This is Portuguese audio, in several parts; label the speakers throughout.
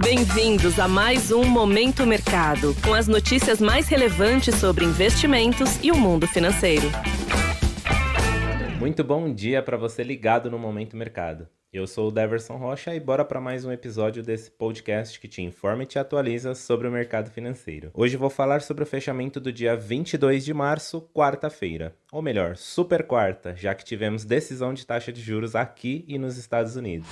Speaker 1: Bem-vindos a mais um Momento Mercado, com as notícias mais relevantes sobre investimentos e o mundo financeiro.
Speaker 2: Muito bom dia para você ligado no Momento Mercado. Eu sou o Deverson Rocha e bora para mais um episódio desse podcast que te informa e te atualiza sobre o mercado financeiro. Hoje vou falar sobre o fechamento do dia 22 de março, quarta-feira. Ou melhor, super quarta, já que tivemos decisão de taxa de juros aqui e nos Estados Unidos.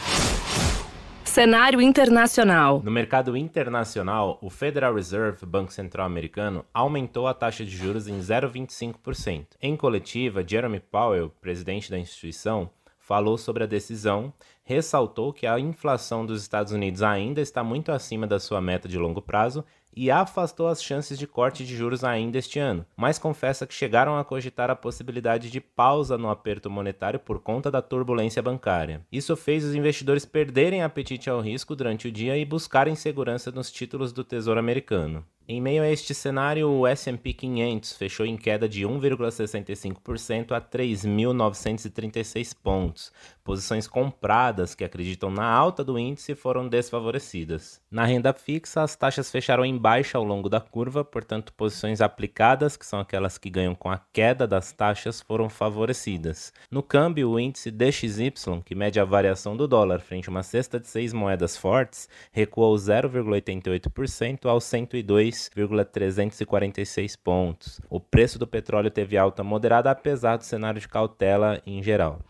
Speaker 1: Cenário internacional.
Speaker 2: No mercado internacional, o Federal Reserve, Banco Central Americano, aumentou a taxa de juros em 0,25%. Em coletiva, Jeremy Powell, presidente da instituição, falou sobre a decisão, ressaltou que a inflação dos Estados Unidos ainda está muito acima da sua meta de longo prazo e afastou as chances de corte de juros ainda este ano, mas confessa que chegaram a cogitar a possibilidade de pausa no aperto monetário por conta da turbulência bancária. Isso fez os investidores perderem apetite ao risco durante o dia e buscarem segurança nos títulos do Tesouro Americano. Em meio a este cenário, o S&P 500 fechou em queda de 1,65% a 3.936 pontos. Posições compradas que acreditam na alta do índice foram desfavorecidas. Na renda fixa, as taxas fecharam em baixa ao longo da curva, portanto, posições aplicadas, que são aquelas que ganham com a queda das taxas, foram favorecidas. No câmbio, o índice DXY, que mede a variação do dólar frente a uma cesta de seis moedas fortes, recuou 0,88% aos 102 2,346 pontos. O preço do petróleo teve alta moderada apesar do cenário de cautela em geral.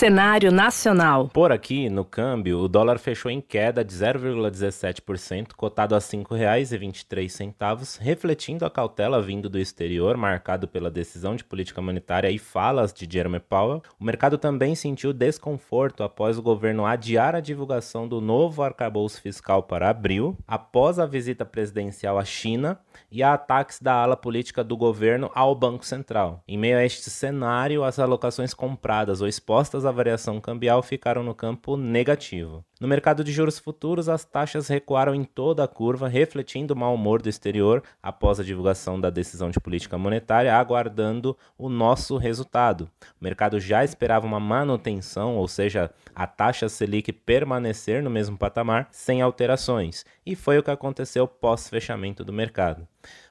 Speaker 1: Cenário nacional.
Speaker 2: Por aqui, no câmbio, o dólar fechou em queda de 0,17%, cotado a R$ 5,23, refletindo a cautela vindo do exterior, marcado pela decisão de política monetária e falas de Jeremy Powell. O mercado também sentiu desconforto após o governo adiar a divulgação do novo arcabouço fiscal para abril, após a visita presidencial à China e a ataques da ala política do governo ao Banco Central. Em meio a este cenário, as alocações compradas ou expostas a variação cambial ficaram no campo negativo. No mercado de juros futuros, as taxas recuaram em toda a curva, refletindo o mau humor do exterior após a divulgação da decisão de política monetária, aguardando o nosso resultado. O mercado já esperava uma manutenção, ou seja, a taxa Selic permanecer no mesmo patamar, sem alterações, e foi o que aconteceu pós-fechamento do mercado.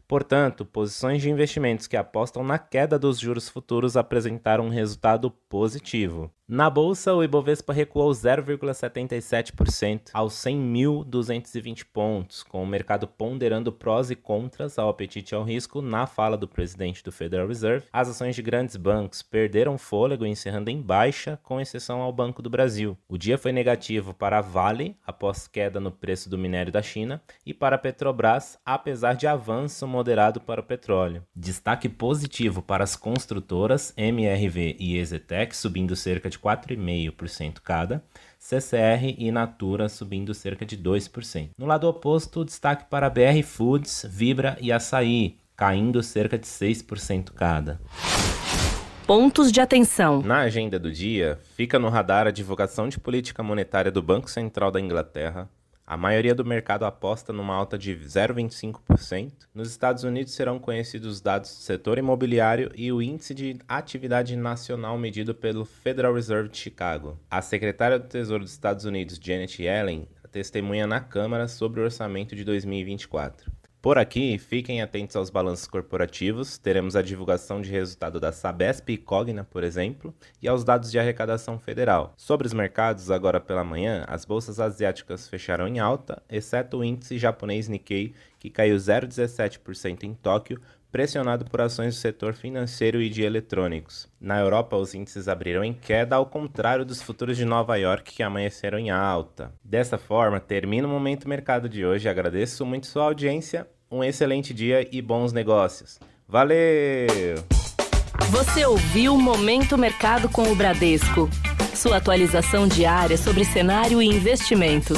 Speaker 2: Portanto, posições de investimentos que apostam na queda dos juros futuros apresentaram um resultado positivo. Na bolsa, o Ibovespa recuou 0,77% aos 100.220 pontos, com o mercado ponderando prós e contras ao apetite ao risco na fala do presidente do Federal Reserve. As ações de grandes bancos perderam fôlego, encerrando em baixa, com exceção ao Banco do Brasil. O dia foi negativo para a Vale, após queda no preço do minério da China, e para a Petrobras, apesar de avanço moderado para o petróleo. Destaque positivo para as construtoras MRV e Exetec, subindo cerca de 4,5% cada, CCR e Natura subindo cerca de 2%. No lado oposto, destaque para BR Foods, Vibra e Açaí, caindo cerca de 6% cada.
Speaker 1: Pontos de atenção.
Speaker 2: Na agenda do dia, fica no radar a divulgação de política monetária do Banco Central da Inglaterra, a maioria do mercado aposta numa alta de 0,25%. Nos Estados Unidos serão conhecidos os dados do setor imobiliário e o índice de atividade nacional medido pelo Federal Reserve de Chicago. A secretária do Tesouro dos Estados Unidos, Janet Yellen, testemunha na Câmara sobre o orçamento de 2024. Por aqui, fiquem atentos aos balanços corporativos, teremos a divulgação de resultado da Sabesp e Cogna, por exemplo, e aos dados de arrecadação federal. Sobre os mercados, agora pela manhã, as bolsas asiáticas fecharam em alta, exceto o índice japonês Nikkei, que caiu 0,17% em Tóquio, pressionado por ações do setor financeiro e de eletrônicos. Na Europa, os índices abriram em queda, ao contrário dos futuros de Nova York, que amanheceram em alta. Dessa forma, termina o Momento Mercado de hoje. Agradeço muito sua audiência, um excelente dia e bons negócios. Valeu!
Speaker 1: Você ouviu Momento Mercado com o Bradesco. Sua atualização diária sobre cenário e investimentos.